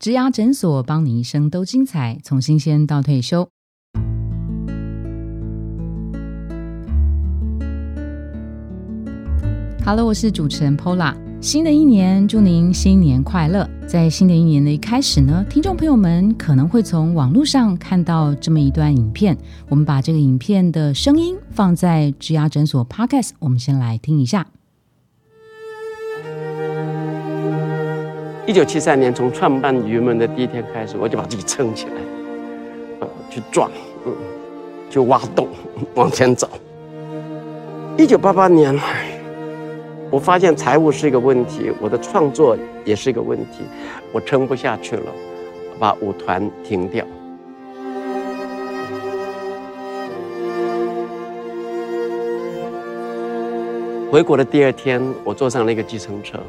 植牙诊所，帮你一生都精彩，从新鲜到退休。Hello，我是主持人 Pola。新的一年，祝您新年快乐！在新的一年的一开始呢，听众朋友们可能会从网络上看到这么一段影片。我们把这个影片的声音放在植牙诊所 Podcast，我们先来听一下。一九七三年，从创办云门的第一天开始，我就把自己撑起来，呃，去撞，嗯，就挖洞，往前走。一九八八年。我发现财务是一个问题，我的创作也是一个问题，我撑不下去了，把舞团停掉。回国的第二天，我坐上了一个计程车，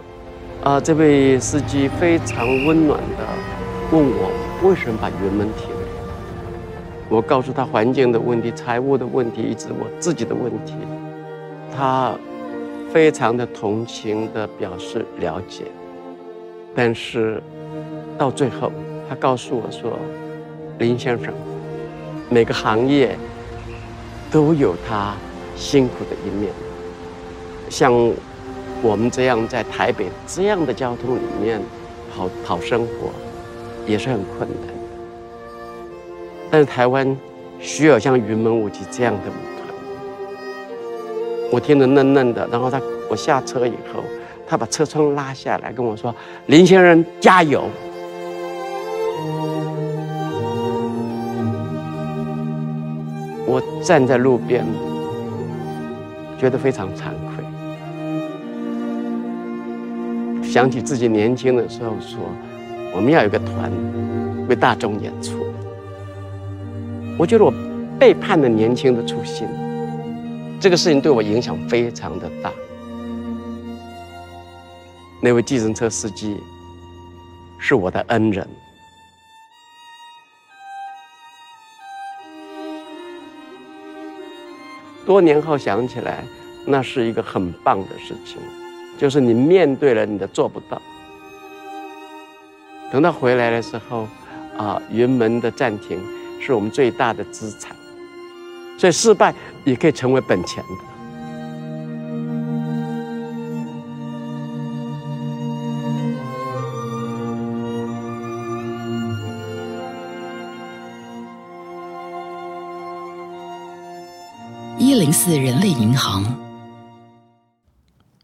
啊，这位司机非常温暖的问我为什么把云门停了。我告诉他环境的问题、财务的问题，以及我自己的问题，他。非常的同情的表示了解，但是到最后，他告诉我说：“林先生，每个行业都有他辛苦的一面。像我们这样在台北这样的交通里面讨讨生活，也是很困难的。但是台湾需要像云门舞集这样的舞。”我听得嫩嫩的，然后他我下车以后，他把车窗拉下来跟我说：“林先生加油。”我站在路边，觉得非常惭愧，想起自己年轻的时候说：“我们要有个团为大众演出。”我觉得我背叛了年轻的初心。这个事情对我影响非常的大。那位计程车司机是我的恩人。多年后想起来，那是一个很棒的事情，就是你面对了你的做不到，等到回来的时候，啊，云门的暂停是我们最大的资产。所以失败也可以成为本钱的。一零四人类银行。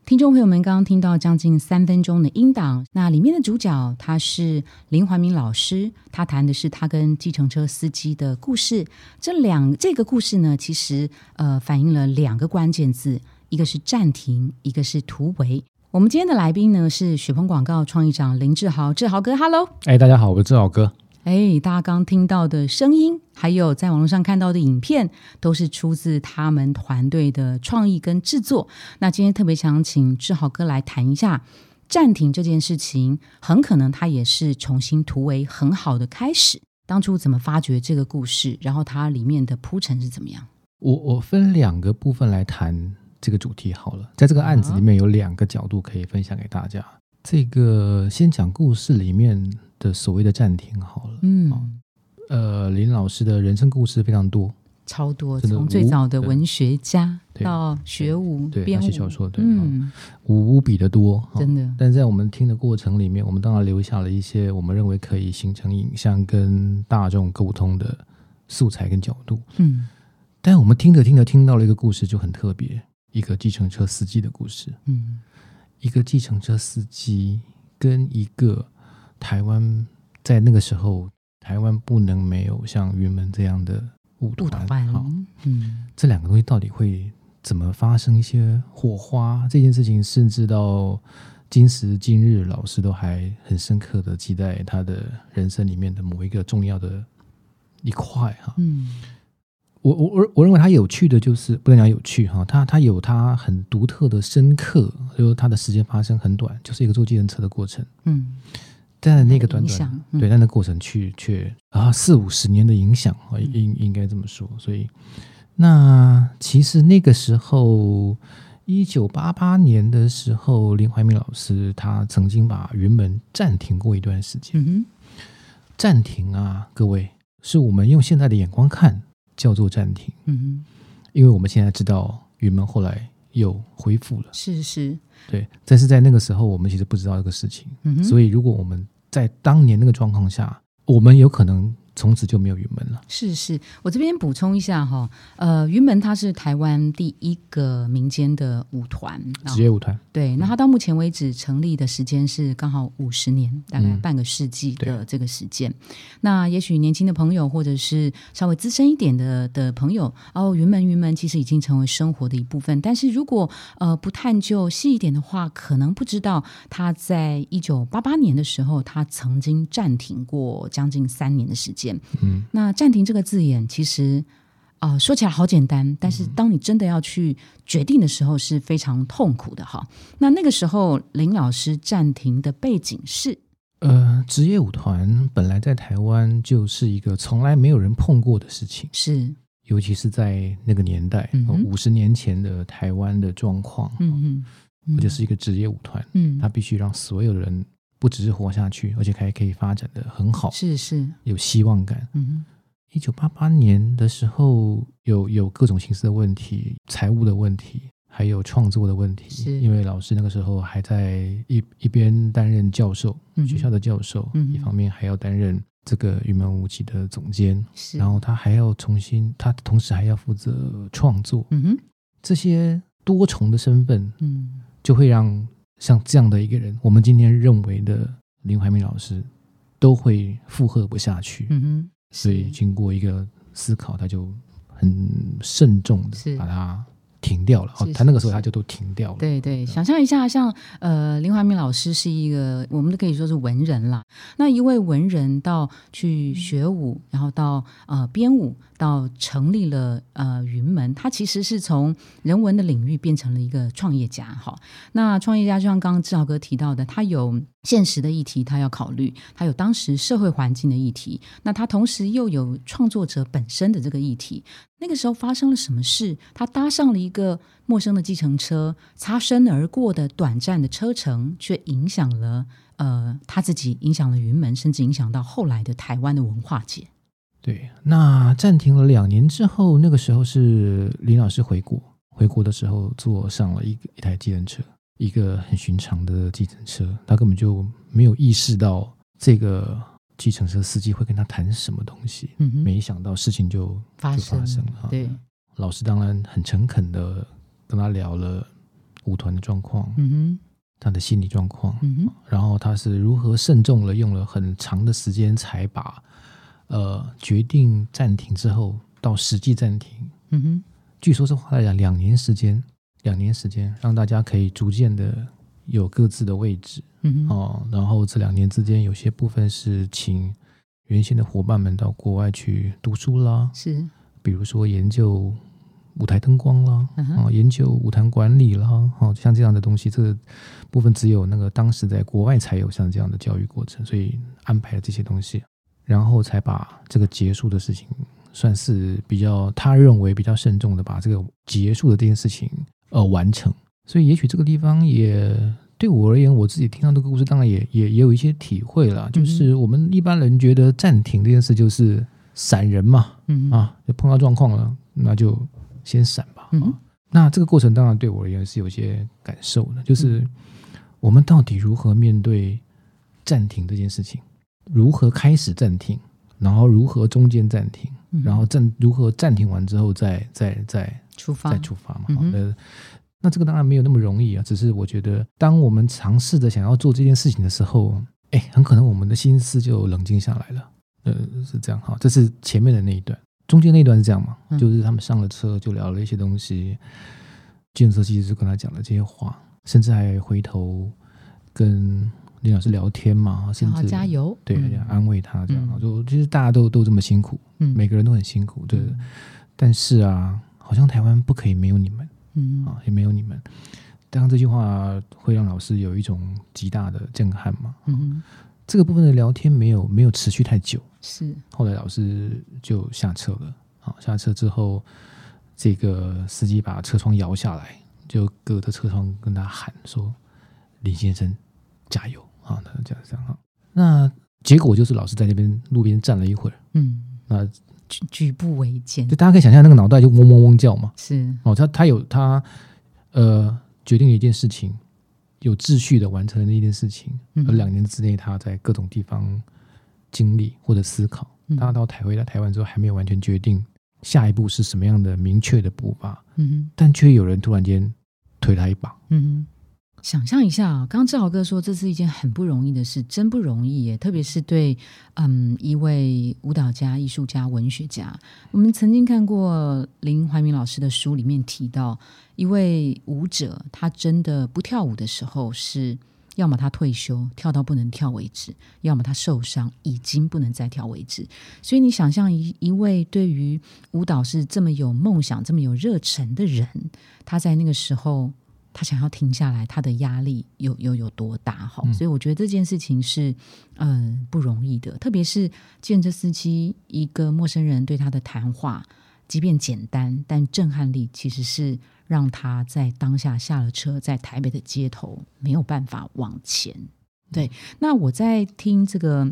听众朋友们，刚刚听到将近三分钟的音档，那里面的主角他是林怀民老师，他谈的是他跟计程车司机的故事。这两这个故事呢，其实呃反映了两个关键字，一个是暂停，一个是突围。我们今天的来宾呢是雪峰广告创意长林志豪，志豪哥，Hello，哎，大家好，我是志豪哥。哎，大家刚听到的声音，还有在网络上看到的影片，都是出自他们团队的创意跟制作。那今天特别想请志豪哥来谈一下暂停这件事情，很可能它也是重新突围很好的开始。当初怎么发掘这个故事，然后它里面的铺陈是怎么样？我我分两个部分来谈这个主题好了，在这个案子里面有两个角度可以分享给大家。这个先讲故事里面。的所谓的暂停好了，嗯，呃，林老师的人生故事非常多，超多，从最早的文学家到学武、编写小说，对，嗯，无比的多，真的。但在我们听的过程里面，我们当然留下了一些我们认为可以形成影像跟大众沟通的素材跟角度，嗯。但我们听着听着听到了一个故事就很特别，一个计程车司机的故事，嗯，一个计程车司机跟一个。台湾在那个时候，台湾不能没有像云门这样的舞团。好，嗯，这两个东西到底会怎么发生一些火花？这件事情，甚至到今时今日，老师都还很深刻的记在他的人生里面的某一个重要的一块哈。嗯，我我我我认为他有趣的就是不能讲有趣哈，他他有他很独特的深刻，就是他的时间发生很短，就是一个坐计程车的过程。嗯。在那个短短对，但那过程去却啊四五十年的影响啊，应应该这么说。所以那其实那个时候，一九八八年的时候，林怀民老师他曾经把云门暂停过一段时间。暂停啊，各位，是我们用现在的眼光看叫做暂停。嗯因为我们现在知道云门后来又恢复了，是是，对。但是在那个时候，我们其实不知道这个事情。嗯所以如果我们在当年那个状况下，我们有可能。从此就没有云门了。是是，我这边补充一下哈，呃，云门它是台湾第一个民间的舞团，职业舞团。对，那它到目前为止成立的时间是刚好五十年，大概半个世纪的这个时间。那也许年轻的朋友或者是稍微资深一点的的朋友，哦，云门云门其实已经成为生活的一部分。但是如果呃不探究细一点的话，可能不知道他在一九八八年的时候，他曾经暂停过将近三年的时间。嗯，那暂停这个字眼，其实啊说起来好简单，但是当你真的要去决定的时候，是非常痛苦的哈。那那个时候，林老师暂停的背景是，呃，职业舞团本来在台湾就是一个从来没有人碰过的事情，是，尤其是在那个年代，五十年前的台湾的状况，嗯嗯，就是一个职业舞团，嗯，他必须让所有人。不只是活下去，而且还可以发展的很好，是是，有希望感。嗯，一九八八年的时候，有有各种形式的问题，财务的问题，还有创作的问题。是，因为老师那个时候还在一一边担任教授，学校的教授，一方面还要担任这个云门舞集的总监，然后他还要重新，他同时还要负责创作。嗯哼，这些多重的身份，嗯，就会让。像这样的一个人，我们今天认为的林怀民老师，都会负荷不下去。嗯哼，所以经过一个思考，他就很慎重的把它停掉了。哦，他那个时候他就都停掉了。对对，想象一下，像呃林怀民老师是一个，我们都可以说是文人啦。那一位文人到去学舞，然后到呃编舞。到成立了呃云门，他其实是从人文的领域变成了一个创业家哈。那创业家就像刚刚志豪哥提到的，他有现实的议题，他要考虑；他有当时社会环境的议题，那他同时又有创作者本身的这个议题。那个时候发生了什么事？他搭上了一个陌生的计程车，擦身而过的短暂的车程，却影响了呃他自己，影响了云门，甚至影响到后来的台湾的文化界。对，那暂停了两年之后，那个时候是林老师回国，回国的时候坐上了一一台计程车，一个很寻常的计程车，他根本就没有意识到这个计程车司机会跟他谈什么东西，嗯没想到事情就发生了。对，老师当然很诚恳的跟他聊了舞团的状况，嗯哼，他的心理状况，嗯哼，然后他是如何慎重了用了很长的时间才把。呃，决定暂停之后到实际暂停，嗯哼，据说是花了两年时间，两年时间让大家可以逐渐的有各自的位置，嗯哼，哦，然后这两年之间有些部分是请原先的伙伴们到国外去读书啦，是，比如说研究舞台灯光啦，啊，研究舞台管理啦，哦，像这样的东西，这个部分只有那个当时在国外才有像这样的教育过程，所以安排了这些东西。然后才把这个结束的事情，算是比较他认为比较慎重的把这个结束的这件事情呃完成。所以也许这个地方也对我而言，我自己听到这个故事，当然也也 也有一些体会了。就是我们一般人觉得暂停这件事就是闪人嘛，嗯啊，就碰到状况了，那就先闪吧。嗯，那这个过程当然对我而言是有些感受的，就是我们到底如何面对暂停这件事情。如何开始暂停，然后如何中间暂停，然后暂如何暂停完之后再再再出发再出发嘛？呃，那这个当然没有那么容易啊。只是我觉得，当我们尝试着想要做这件事情的时候，哎，很可能我们的心思就冷静下来了。呃，是这样哈。这是前面的那一段，中间那一段是这样嘛？就是他们上了车就聊了一些东西，建设其实就跟他讲了这些话，甚至还回头跟。林老师聊天嘛，甚至加油，对，安慰他这样，就其实大家都都这么辛苦，嗯，每个人都很辛苦，对。但是啊，好像台湾不可以没有你们，嗯啊，也没有你们。当然这句话会让老师有一种极大的震撼嘛，嗯。这个部分的聊天没有没有持续太久，是。后来老师就下车了，好，下车之后，这个司机把车窗摇下来，就隔着车窗跟他喊说：“林先生，加油！”啊，他这样这样哈。那结果就是老师在那边路边站了一会儿，嗯，那举举步维艰，就大家可以想象那个脑袋就嗡嗡嗡叫嘛，是哦，他他有他呃决定了一件事情，有秩序的完成了那件事情，而两年之内他在各种地方经历或者思考，他到台回到台湾之后还没有完全决定下一步是什么样的明确的步伐，嗯但却有人突然间推他一把，嗯想象一下啊，刚刚志豪哥说这是一件很不容易的事，真不容易耶！特别是对嗯一位舞蹈家、艺术家、文学家，我们曾经看过林怀民老师的书里面提到，一位舞者他真的不跳舞的时候，是要么他退休跳到不能跳为止，要么他受伤已经不能再跳为止。所以你想象一一位对于舞蹈是这么有梦想、这么有热忱的人，他在那个时候。他想要停下来，他的压力有有有多大？哈，所以我觉得这件事情是嗯不容易的。特别是见这司机一个陌生人对他的谈话，即便简单，但震撼力其实是让他在当下下了车，在台北的街头没有办法往前。对，那我在听这个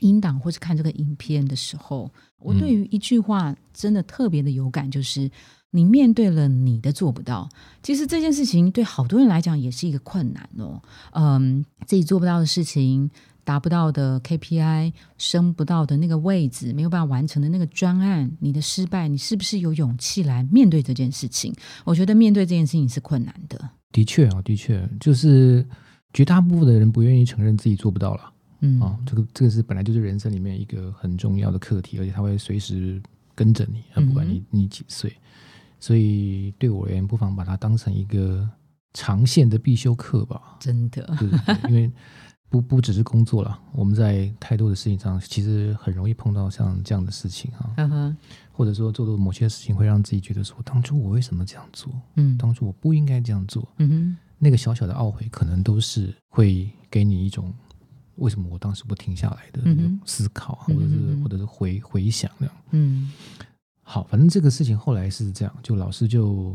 音档或是看这个影片的时候，我对于一句话真的特别的有感，就是。你面对了你的做不到，其实这件事情对好多人来讲也是一个困难哦。嗯，自己做不到的事情，达不到的 KPI，升不到的那个位置，没有办法完成的那个专案，你的失败，你是不是有勇气来面对这件事情？我觉得面对这件事情是困难的。的确啊，的确，就是绝大部分的人不愿意承认自己做不到了。嗯啊，这个这个是本来就是人生里面一个很重要的课题，而且他会随时跟着你，不管你你几岁。所以对我而言，不妨把它当成一个长线的必修课吧。真的，因为不不只是工作了，我们在太多的事情上，其实很容易碰到像这样的事情哈。嗯哼，或者说做的某些事情，会让自己觉得说，当初我为什么这样做？嗯，当初我不应该这样做。嗯哼，那个小小的懊悔，可能都是会给你一种为什么我当时不停下来的那种思考，或者是或者是回回想这样。嗯。好，反正这个事情后来是这样，就老师就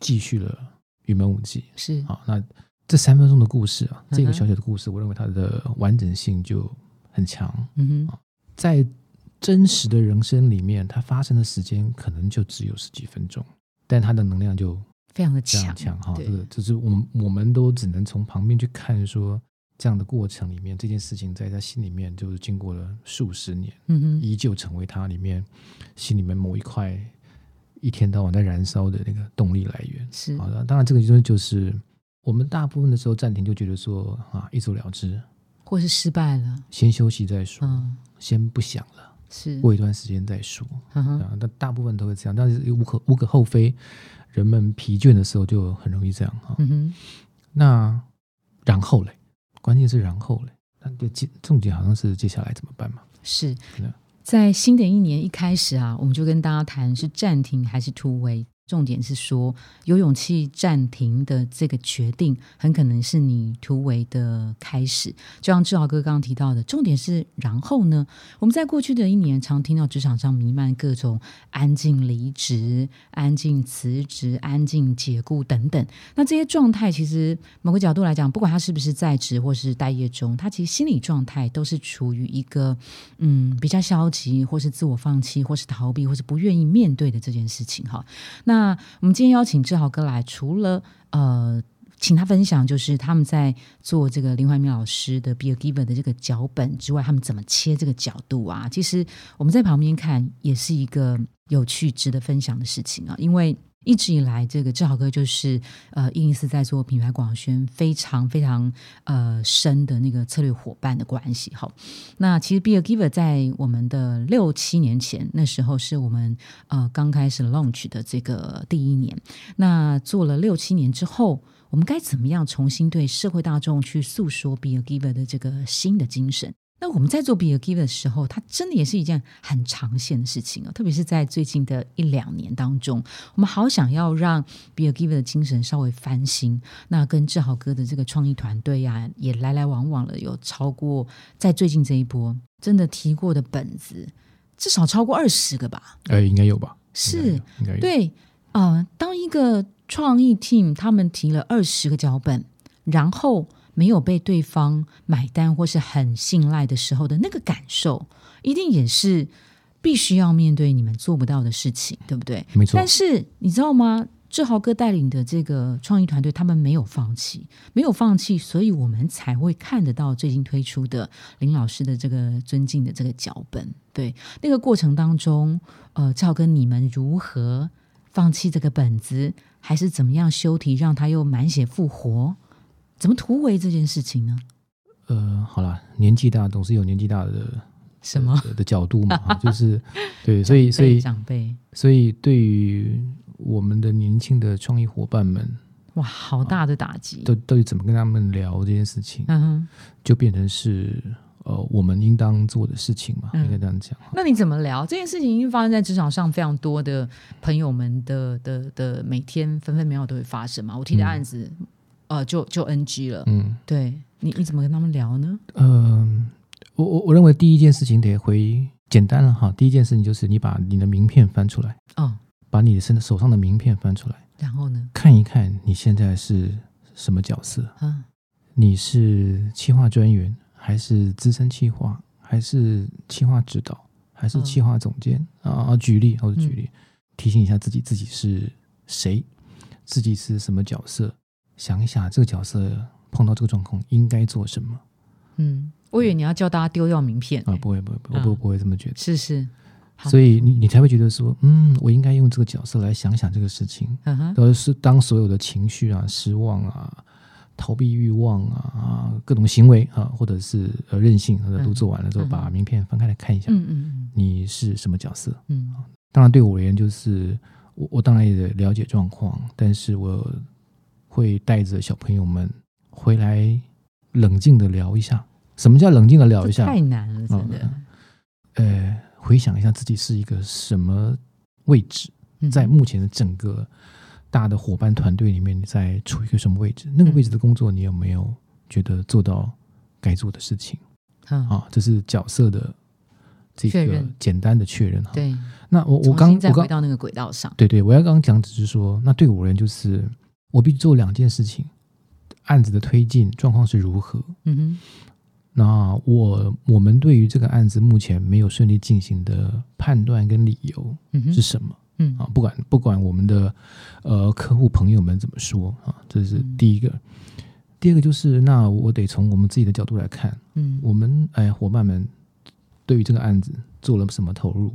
继续了云门舞集。是啊，那这三分钟的故事啊，这个小小的故事，我认为它的完整性就很强。嗯哼，在真实的人生里面，它发生的时间可能就只有十几分钟，但它的能量就非常的强强哈。这个就是我们我们都只能从旁边去看说。这样的过程里面，这件事情在他心里面就是经过了数十年，嗯哼，依旧成为他里面心里面某一块一天到晚在燃烧的那个动力来源。是好的，当然这个就是就是我们大部分的时候暂停，就觉得说啊，一走了之，或是失败了，先休息再说，先不想了，是过一段时间再说。啊，但大部分都会这样，但是无可无可厚非，人们疲倦的时候就很容易这样哈。嗯哼，那然后嘞？关键是然后嘞，那就接重点好像是接下来怎么办嘛？是在新的一年一开始啊，我们就跟大家谈是暂停还是突围。重点是说，有勇气暂停的这个决定，很可能是你突围的开始。就像志豪哥刚刚提到的，重点是然后呢？我们在过去的一年，常听到职场上弥漫各种安静离职、安静辞职、安静解雇等等。那这些状态，其实某个角度来讲，不管他是不是在职或是待业中，他其实心理状态都是处于一个嗯比较消极，或是自我放弃，或是逃避，或是不愿意面对的这件事情。哈，那。那我们今天邀请志豪哥来，除了呃，请他分享就是他们在做这个林怀民老师的《Be a Giver》的这个脚本之外，他们怎么切这个角度啊？其实我们在旁边看也是一个有趣、值得分享的事情啊，因为。一直以来，这个志豪哥就是呃，伊林斯在做品牌广宣非常非常呃深的那个策略伙伴的关系。哈，那其实 Be a Giver 在我们的六七年前，那时候是我们呃刚开始 launch 的这个第一年。那做了六七年之后，我们该怎么样重新对社会大众去诉说 Be a Giver 的这个新的精神？那我们在做 Be a Giver 的时候，它真的也是一件很长线的事情哦！特别是在最近的一两年当中，我们好想要让 Be a Giver 的精神稍微翻新。那跟志豪哥的这个创意团队呀，也来来往往了，有超过在最近这一波真的提过的本子，至少超过二十个吧？哎，应该有吧？是，应该对啊。当一个创意 team 他们提了二十个脚本，然后。没有被对方买单或是很信赖的时候的那个感受，一定也是必须要面对你们做不到的事情，对不对？没错。但是你知道吗？志豪哥带领的这个创意团队，他们没有放弃，没有放弃，所以我们才会看得到最近推出的林老师的这个尊敬的这个脚本。对那个过程当中，呃，志豪哥，你们如何放弃这个本子，还是怎么样修题，让他又满血复活？怎么突围这件事情呢？呃，好了，年纪大总是有年纪大的什么的角度嘛，就是对，所以所以长辈，所以对于。我们的年轻的创意伙伴们，哇，好大的打击！到到底怎么跟他们聊这件事情？嗯哼，就变成是呃，我们应当做的事情嘛，应该这样讲。那你怎么聊这件事情？已经发生在职场上，非常多的朋友们的的的每天分分秒秒都会发生嘛。我提的案子，呃，就就 NG 了。嗯，对你你怎么跟他们聊呢？嗯，我我我认为第一件事情得回简单了哈。第一件事情就是你把你的名片翻出来。哦。把你的身手上的名片翻出来，然后呢？看一看你现在是什么角色？啊，你是企划专员，还是资深企划，还是企划指导，还是企划总监？啊，举例或者举例，提醒一下自己自己是谁，自己是什么角色？想一想这个角色碰到这个状况应该做什么？嗯，我以为你要叫大家丢掉名片啊，不会不会，我不不会这么觉得。是是。所以你你才会觉得说，嗯，我应该用这个角色来想想这个事情，都是当所有的情绪啊、失望啊、逃避欲望啊、各种行为啊，或者是呃任性，都做完了之后，把名片翻开来看一下，嗯嗯你是什么角色？嗯，当然对我而言，就是我我当然也了解状况，但是我会带着小朋友们回来冷静的聊一下。什么叫冷静的聊一下？太难了，真的。呃。回想一下自己是一个什么位置，在目前的整个大的伙伴团队里面，你在处于一个什么位置？那个位置的工作，你有没有觉得做到该做的事情？啊，这是角色的这个简单的确认。对，那我我刚我刚到那个轨道上，对对，我要刚刚讲只是说，那对我而言就是我必须做两件事情：案子的推进状况是如何？嗯哼。那我我们对于这个案子目前没有顺利进行的判断跟理由是什么？嗯啊，不管不管我们的呃客户朋友们怎么说啊，这是第一个。第二个就是，那我得从我们自己的角度来看，嗯，我们哎伙伴们对于这个案子做了什么投入，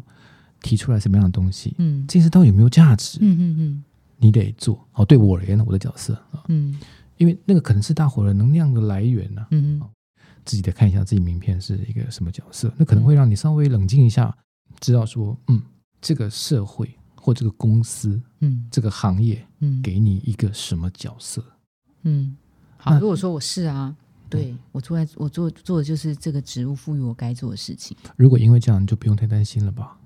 提出来什么样的东西，嗯，这事到底有没有价值？嗯嗯嗯，你得做。哦，对我而言，我的角色啊，嗯，因为那个可能是大伙的能量的来源呢，嗯。自己得看一下自己名片是一个什么角色，那可能会让你稍微冷静一下，知道说，嗯，这个社会或这个公司，嗯，这个行业，嗯，给你一个什么角色？嗯，好，如果说我是啊，对我做在我做做的就是这个职务赋予我该做的事情。如果因为这样，你就不用太担心了吧？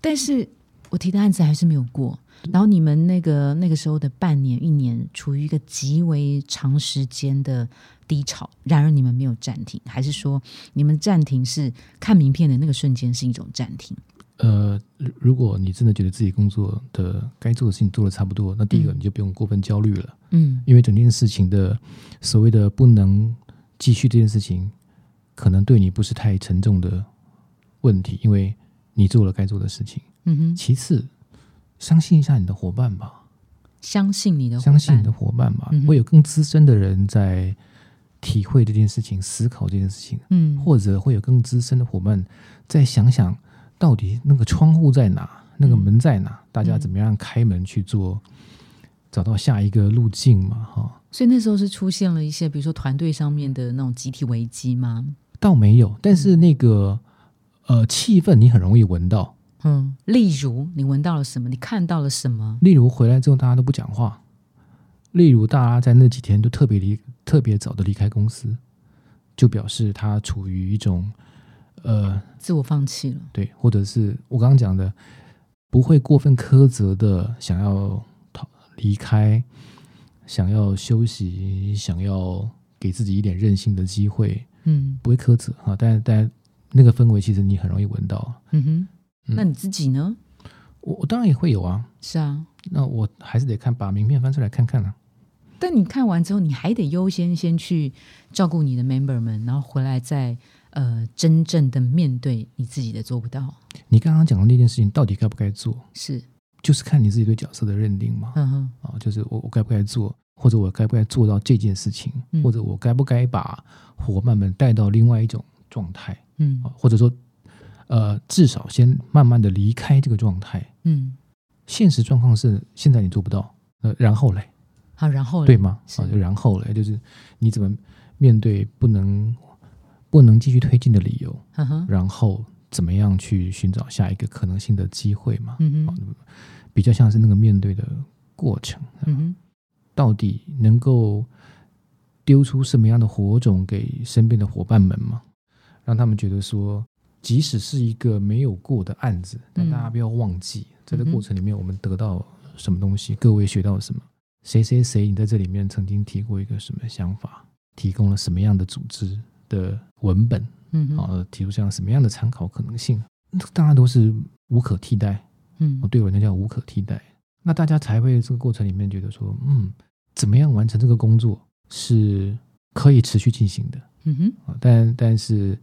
但是我提的案子还是没有过，然后你们那个那个时候的半年、一年，处于一个极为长时间的。低潮，然而你们没有暂停，还是说你们暂停是看名片的那个瞬间是一种暂停？呃，如果你真的觉得自己工作的该做的事情做的差不多，那第一个你就不用过分焦虑了，嗯，因为整件事情的所谓的不能继续这件事情，可能对你不是太沉重的问题，因为你做了该做的事情。嗯哼。其次，相信一下你的伙伴吧，相信你的，相信你的伙伴吧，会有更资深的人在。体会这件事情，思考这件事情，嗯，或者会有更资深的伙伴再想想到底那个窗户在哪，那个门在哪，大家怎么样开门去做，找到下一个路径嘛，哈。所以那时候是出现了一些，比如说团队上面的那种集体危机吗？倒没有，但是那个呃气氛你很容易闻到，嗯，例如你闻到了什么？你看到了什么？例如回来之后大家都不讲话。例如，大家在那几天都特别离特别早的离开公司，就表示他处于一种呃自我放弃了，对，或者是我刚刚讲的，不会过分苛责的想要逃离开，想要休息，想要给自己一点任性的机会，嗯，不会苛责啊，但但那个氛围其实你很容易闻到，嗯哼，那你自己呢？我我当然也会有啊，是啊，那我还是得看把名片翻出来看看啊。但你看完之后，你还得优先先去照顾你的 member 们，然后回来再呃真正的面对你自己的做不到。你刚刚讲的那件事情，到底该不该做？是，就是看你自己对角色的认定嘛。嗯哼，啊，就是我我该不该做，或者我该不该做到这件事情，或者我该不该把伙伴们带到另外一种状态？嗯，或者说，呃，至少先慢慢的离开这个状态。嗯，现实状况是现在你做不到，呃，然后嘞？好，然后对吗？啊，就然后嘞，就是你怎么面对不能不能继续推进的理由？然后怎么样去寻找下一个可能性的机会嘛？嗯哼，比较像是那个面对的过程。嗯哼，到底能够丢出什么样的火种给身边的伙伴们吗？让他们觉得说，即使是一个没有过的案子，但大家不要忘记，在这过程里面我们得到什么东西，各位学到了什么。谁谁谁，你在这里面曾经提过一个什么想法？提供了什么样的组织的文本？嗯，啊，提出这样什么样的参考可能性？大家都是无可替代。嗯，对我那叫无可替代。那大家才会这个过程里面觉得说，嗯，怎么样完成这个工作是可以持续进行的？嗯哼，但但是。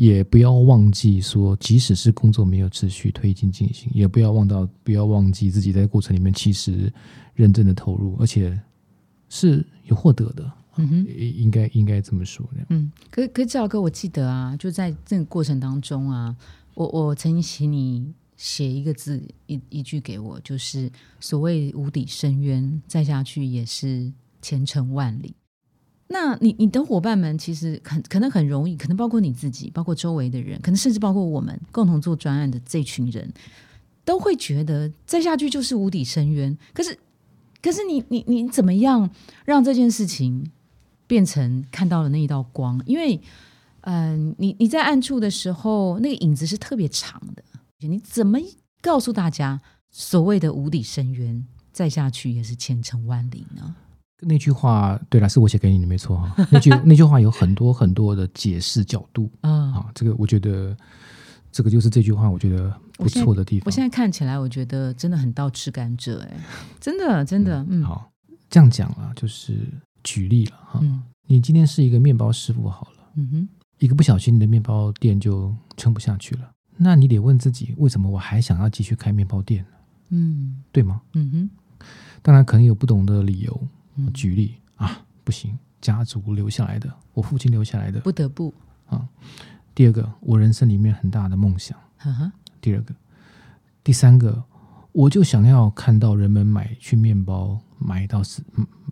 也不要忘记说，即使是工作没有持续推进进行，也不要忘到不要忘记自己在过程里面其实认真的投入，而且是有获得的。嗯哼，应该应该这么说。嗯，可可志豪哥，我记得啊，就在这个过程当中啊，我我曾经请你写一个字一一句给我，就是所谓无底深渊，再下去也是前程万里。那你你的伙伴们其实很可能很容易，可能包括你自己，包括周围的人，可能甚至包括我们共同做专案的这群人，都会觉得再下去就是无底深渊。可是，可是你你你怎么样让这件事情变成看到了那一道光？因为，嗯，你你在暗处的时候，那个影子是特别长的。你怎么告诉大家所谓的无底深渊，再下去也是前程万里呢？那句话对了，是我写给你的，没错哈。那句那句话有很多很多的解释角度啊，这个我觉得这个就是这句话我觉得不错的地方。我现在看起来，我觉得真的很到吃甘蔗，哎，真的真的，嗯。好，这样讲啊，就是举例了哈。你今天是一个面包师傅好了，嗯哼，一个不小心，你的面包店就撑不下去了。那你得问自己，为什么我还想要继续开面包店呢？嗯，对吗？嗯哼，当然可能有不同的理由。举例啊，不行，家族留下来的，我父亲留下来的，不得不啊。第二个，我人生里面很大的梦想。第二个，第三个，我就想要看到人们买去面包，买到是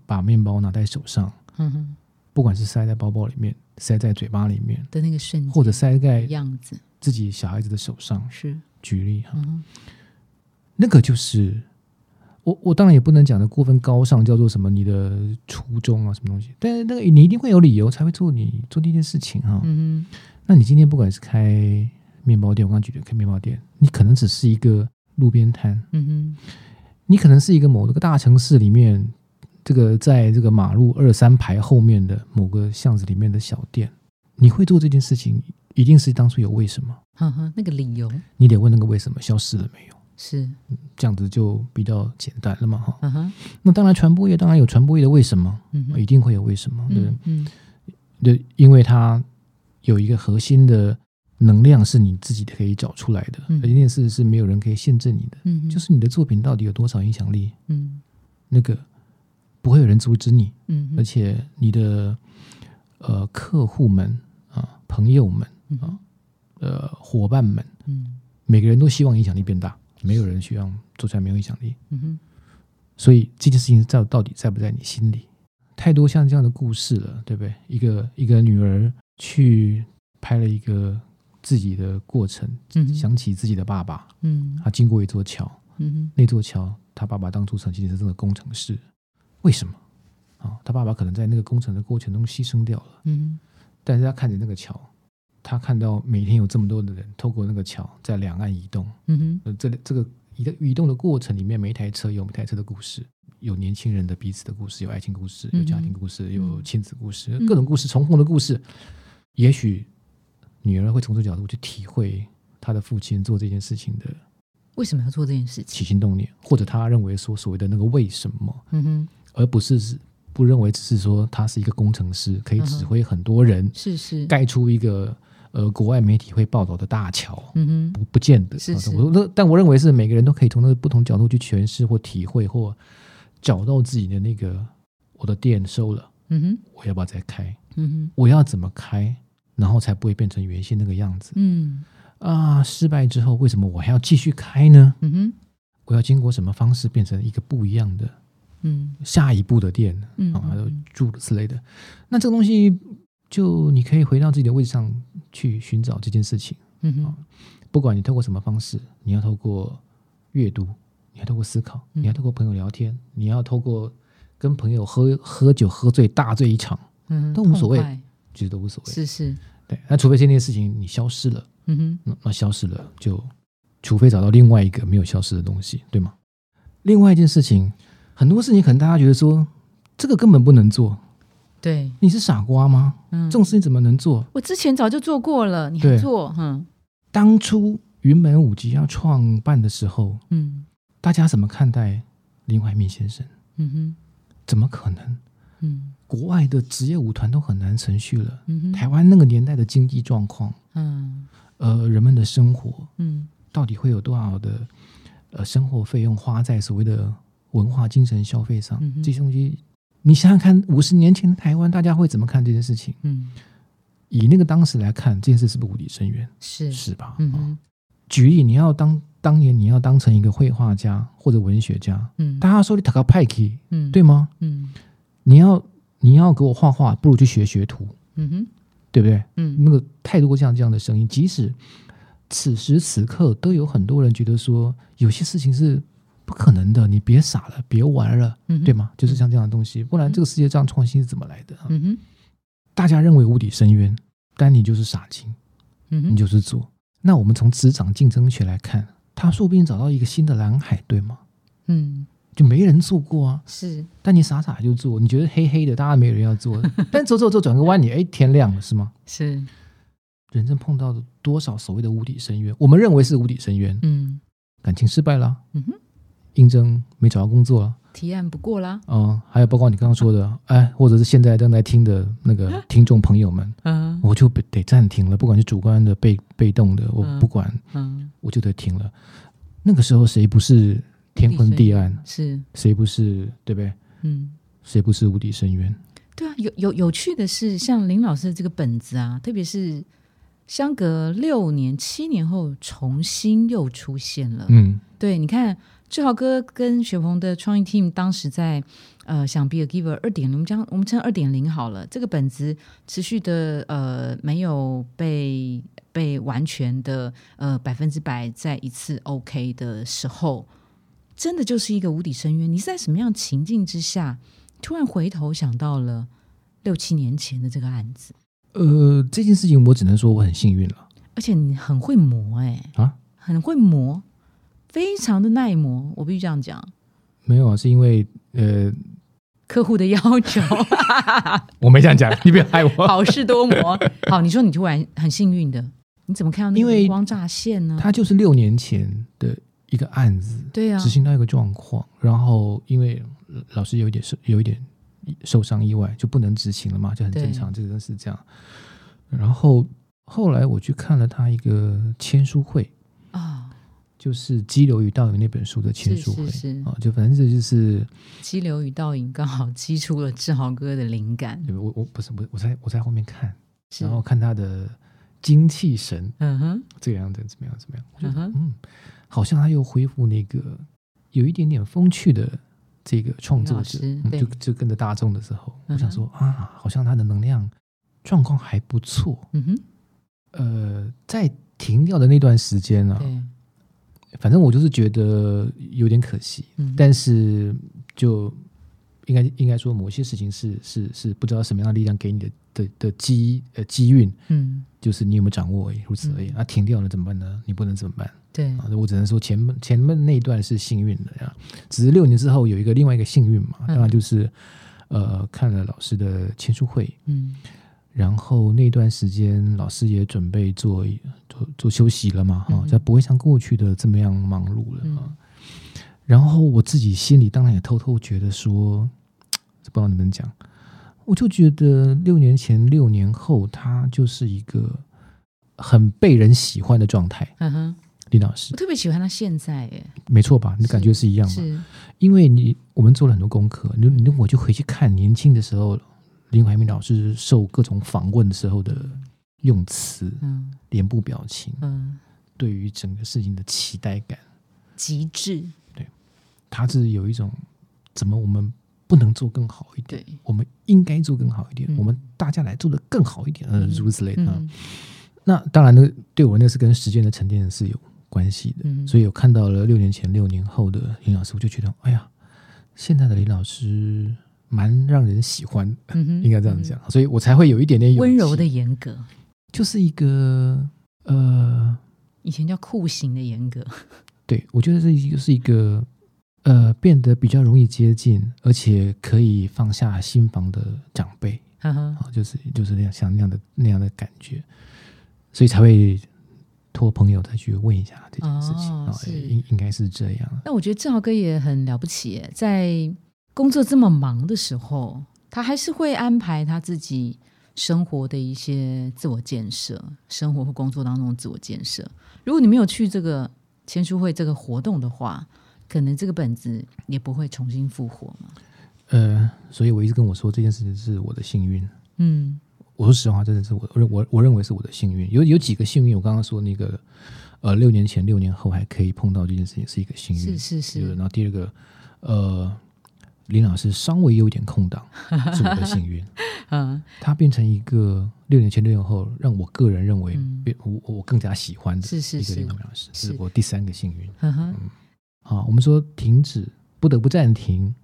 把面包拿在手上，不管是塞在包包里面，塞在嘴巴里面的那个瞬间，或者塞在样子自己小孩子的手上，是举例哈，那个就是。我我当然也不能讲的过分高尚，叫做什么你的初衷啊，什么东西？但是那个你一定会有理由才会做你做那件事情哈。嗯那你今天不管是开面包店，我刚举的开面包店，你可能只是一个路边摊。嗯哼。你可能是一个某个大城市里面，这个在这个马路二三排后面的某个巷子里面的小店，你会做这件事情，一定是当初有为什么？哈哈，那个理由，你得问那个为什么消失了没有？是。这样子就比较简单了嘛哈，那当然传播业当然有传播业的为什么，一定会有为什么对，嗯，对，因为它有一个核心的能量是你自己可以找出来的，而这件事是没有人可以限制你的，嗯，就是你的作品到底有多少影响力，嗯，那个不会有人阻止你，嗯，而且你的呃客户们啊朋友们啊呃伙伴们，嗯，每个人都希望影响力变大。没有人需要做出来没有影响力，嗯哼，所以这件事情在到底在不在你心里？太多像这样的故事了，对不对？一个一个女儿去拍了一个自己的过程，嗯，想起自己的爸爸，嗯，他经过一座桥，嗯哼，那座桥他爸爸当初曾经是这个工程师，为什么？啊，他爸爸可能在那个工程的过程中牺牲掉了，嗯，但是他看着那个桥。他看到每天有这么多的人透过那个桥在两岸移动，嗯哼，这这个移的移动的过程里面，每一台车有每台车的故事，有年轻人的彼此的故事，有爱情故事，有家庭故事，有亲子故事，各种故事重逢的故事。也许女儿会从这角度去体会她的父亲做这件事情的为什么要做这件事情？起心动念，或者他认为说所谓的那个为什么，嗯哼，而不是是不认为只是说他是一个工程师，可以指挥很多人，是是。盖出一个呃国外媒体会报道的大桥，嗯哼，不不见得。是是，我说，但我认为是每个人都可以从那个不同角度去诠释或体会或找到自己的那个我的店收了，嗯哼，我要不要再开？嗯哼，我要怎么开，然后才不会变成原先那个样子？嗯啊，失败之后为什么我还要继续开呢？嗯哼，我要经过什么方式变成一个不一样的？嗯，下一步的店，嗯啊，住之类的。那这个东西，就你可以回到自己的位置上去寻找这件事情。嗯哼，不管你透过什么方式，你要透过阅读，你要透过思考，你要透过朋友聊天，你要透过跟朋友喝喝酒喝醉大醉一场，嗯，都无所谓，其实都无所谓。是是，对。那除非这件事情你消失了，嗯哼，那那消失了就，除非找到另外一个没有消失的东西，对吗？另外一件事情。很多事情可能大家觉得说，这个根本不能做。对，你是傻瓜吗？嗯，这种事情怎么能做？我之前早就做过了，你还做？嗯，当初云门舞集要创办的时候，嗯，大家怎么看待林怀民先生？嗯哼，怎么可能？嗯，国外的职业舞团都很难程序了。嗯哼，台湾那个年代的经济状况，嗯，呃，人们的生活，嗯，到底会有多少的呃生活费用花在所谓的？文化精神消费上，这些东西，你想想看，五十年前的台湾，大家会怎么看这件事情？嗯，以那个当时来看，这件事是不是无底深渊？是是吧？嗯，举例，你要当当年你要当成一个绘画家或者文学家，嗯，大家说你塔个派克，嗯，对吗？嗯，你要你要给我画画，不如去学学徒，嗯哼，对不对？嗯，那个太多像这样的声音，即使此时此刻，都有很多人觉得说，有些事情是。不可能的，你别傻了，别玩了，对吗？就是像这样的东西，不然这个世界这样创新是怎么来的？嗯哼，大家认为无底深渊，但你就是傻精，嗯哼，你就是做。那我们从职场竞争学来看，他说不定找到一个新的蓝海，对吗？嗯，就没人做过啊，是。但你傻傻就做，你觉得黑黑的，大家没有人要做，但走走走，转个弯，你哎，天亮了，是吗？是。人生碰到的多少所谓的无底深渊？我们认为是无底深渊，嗯，感情失败了，嗯哼。应征没找到工作，提案不过啦。嗯，还有包括你刚刚说的，哎，或者是现在正在听的那个 听众朋友们，嗯，我就得暂停了。不管是主观的、被被动的，我不管，嗯，我就得停了。那个时候谁不是天昏地暗？是谁不是对不对？嗯，谁不是无底深渊？对啊，有有有趣的是，像林老师的这个本子啊，特别是相隔六年、七年后重新又出现了。嗯，对，你看。志豪哥跟雪鹏的创意 team 当时在呃想 be a giver 二点零，我们将我们称二点零好了。这个本子持续的呃没有被被完全的呃百分之百在一次 OK 的时候，真的就是一个无底深渊。你是在什么样情境之下，突然回头想到了六七年前的这个案子？呃，这件事情我只能说我很幸运了，而且你很会磨哎啊，很会磨。非常的耐磨，我必须这样讲。没有啊，是因为呃客户的要求。我没这样讲，你不要害我。好事多磨。好，你说你突然很幸运的，你怎么看到那个光乍现呢？他就是六年前的一个案子，对啊，执行到一个状况，然后因为老师有一点受，有一点受伤意外，就不能执行了嘛，就很正常，这个是这样。然后后来我去看了他一个签书会啊。就是《激流与倒影》那本书的签书会啊，就反正这就是《激流与倒影》刚好激出了志豪哥的灵感。我我不是我我在我在后面看，然后看他的精气神，嗯哼，这个样子怎么样怎么样？我觉得嗯，好像他又恢复那个有一点点风趣的这个创作者，就就跟着大众的时候，我想说啊，好像他的能量状况还不错。嗯哼，呃，在停掉的那段时间呢。反正我就是觉得有点可惜，但是就应该应该说某些事情是是是不知道什么样的力量给你的的的机呃机运，嗯，就是你有没有掌握而已，如此而已。啊，停掉了怎么办呢？你不能怎么办？对啊，我只能说前面前面那一段是幸运的呀，只是六年之后有一个另外一个幸运嘛，当然就是呃看了老师的签书会，嗯。然后那段时间，老师也准备做做做休息了嘛，哈，就不会像过去的这么样忙碌了啊。然后我自己心里当然也偷偷觉得说，不知道能不能讲。我就觉得六年前、六年后，他就是一个很被人喜欢的状态。嗯哼，李老师，我特别喜欢他现在，耶，没错吧？你感觉是一样吗？是，因为你我们做了很多功课，你你我就回去看年轻的时候，林怀民老师受各种访问的时候的用词、嗯，脸部表情，嗯，对于整个事情的期待感，极致。对，他是有一种怎么我们。不能做更好一点，我们应该做更好一点。我们大家来做的更好一点，呃，如此类的。那当然呢，对我那是跟时间的沉淀是有关系的。所以我看到了六年前、六年后的林老师，我就觉得，哎呀，现在的林老师蛮让人喜欢，应该这样讲。所以我才会有一点点温柔的严格，就是一个呃，以前叫酷刑的严格。对，我觉得这就是一个。呃，变得比较容易接近，而且可以放下心房的长辈，啊，就是就是那样像那样的那样的感觉，所以才会托朋友再去问一下这件事情啊，应应该是这样。那我觉得志豪哥也很了不起，在工作这么忙的时候，他还是会安排他自己生活的一些自我建设，生活和工作当中的自我建设。如果你没有去这个签书会这个活动的话，可能这个本子也不会重新复活嘛？呃，所以我一直跟我说这件事情是我的幸运。嗯，我说实话，真的是我我我认为是我的幸运。有有几个幸运，我刚刚说那个，呃，六年前、六年后还可以碰到这件事情，是一个幸运。是是是。然后第二个，呃，林老师稍微有一点空档，是我的幸运。嗯，他变成一个六年前、六年后，让我个人认为变我我更加喜欢的一个林老师，是我第三个幸运。嗯。啊，我们说停止，不得不暂停，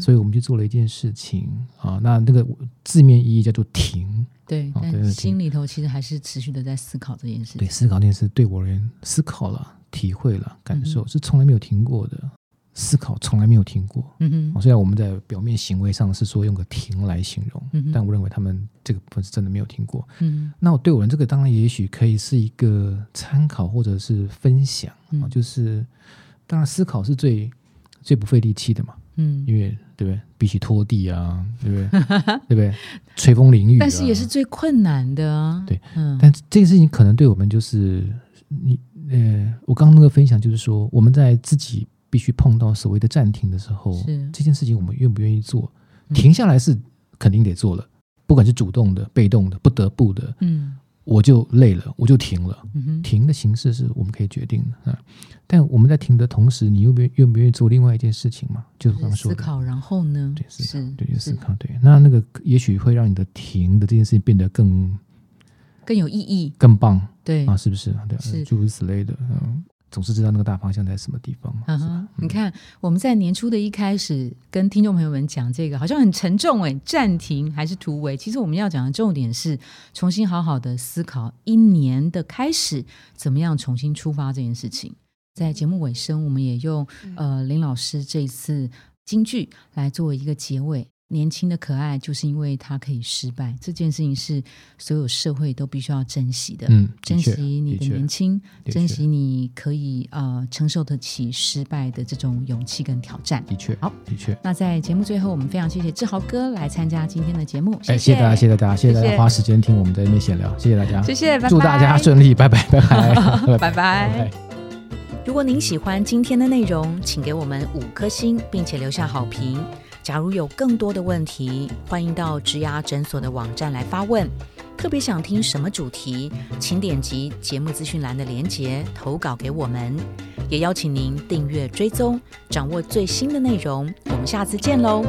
所以我们就做了一件事情啊。那那个字面意义叫做停，对，但心里头其实还是持续的在思考这件事。对，思考这件事对我而言，思考了、体会了、感受是从来没有停过的，思考从来没有停过。嗯哼，虽然我们在表面行为上是说用个停来形容，但我认为他们这个部分是真的没有停过。嗯，那我对我们这个当然也许可以是一个参考或者是分享啊，就是。当然，思考是最最不费力气的嘛。嗯，因为对不对？比起拖地啊，对不对？对不对？吹风淋雨，但是也是最困难的啊。对，嗯。但这件事情可能对我们就是你呃，我刚刚那个分享就是说，我们在自己必须碰到所谓的暂停的时候，这件事情我们愿不愿意做？停下来是肯定得做了，不管是主动的、被动的、不得不的，嗯。我就累了，我就停了。停的形式是我们可以决定的啊。但我们在停的同时，你愿不愿不愿意做另外一件事情嘛？就是刚刚说的思考，然后呢？对，思考，对，思考，对。那那个也许会让你的停的这件事情变得更更有意义，更棒。对啊，是不是？对，诸如此类的，嗯。总是知道那个大方向在什么地方。嗯哼，你看我们在年初的一开始跟听众朋友们讲这个，好像很沉重哎，暂停还是突围？其实我们要讲的重点是重新好好的思考一年的开始，怎么样重新出发这件事情。在节目尾声，我们也用呃林老师这一次京剧来作为一个结尾。年轻的可爱，就是因为他可以失败。这件事情是所有社会都必须要珍惜的。嗯，珍惜你的年轻，珍惜你可以呃承受得起失败的这种勇气跟挑战。的确，好，的确。那在节目最后，我们非常谢谢志豪哥来参加今天的节目。哎，谢谢大家，谢谢大家，谢谢大家花时间听我们在那边闲聊。谢谢大家，谢谢，祝大家顺利，拜拜，拜拜，拜拜。如果您喜欢今天的内容，请给我们五颗星，并且留下好评。假如有更多的问题，欢迎到植牙诊所的网站来发问。特别想听什么主题，请点击节目资讯栏的连结投稿给我们。也邀请您订阅追踪，掌握最新的内容。我们下次见喽！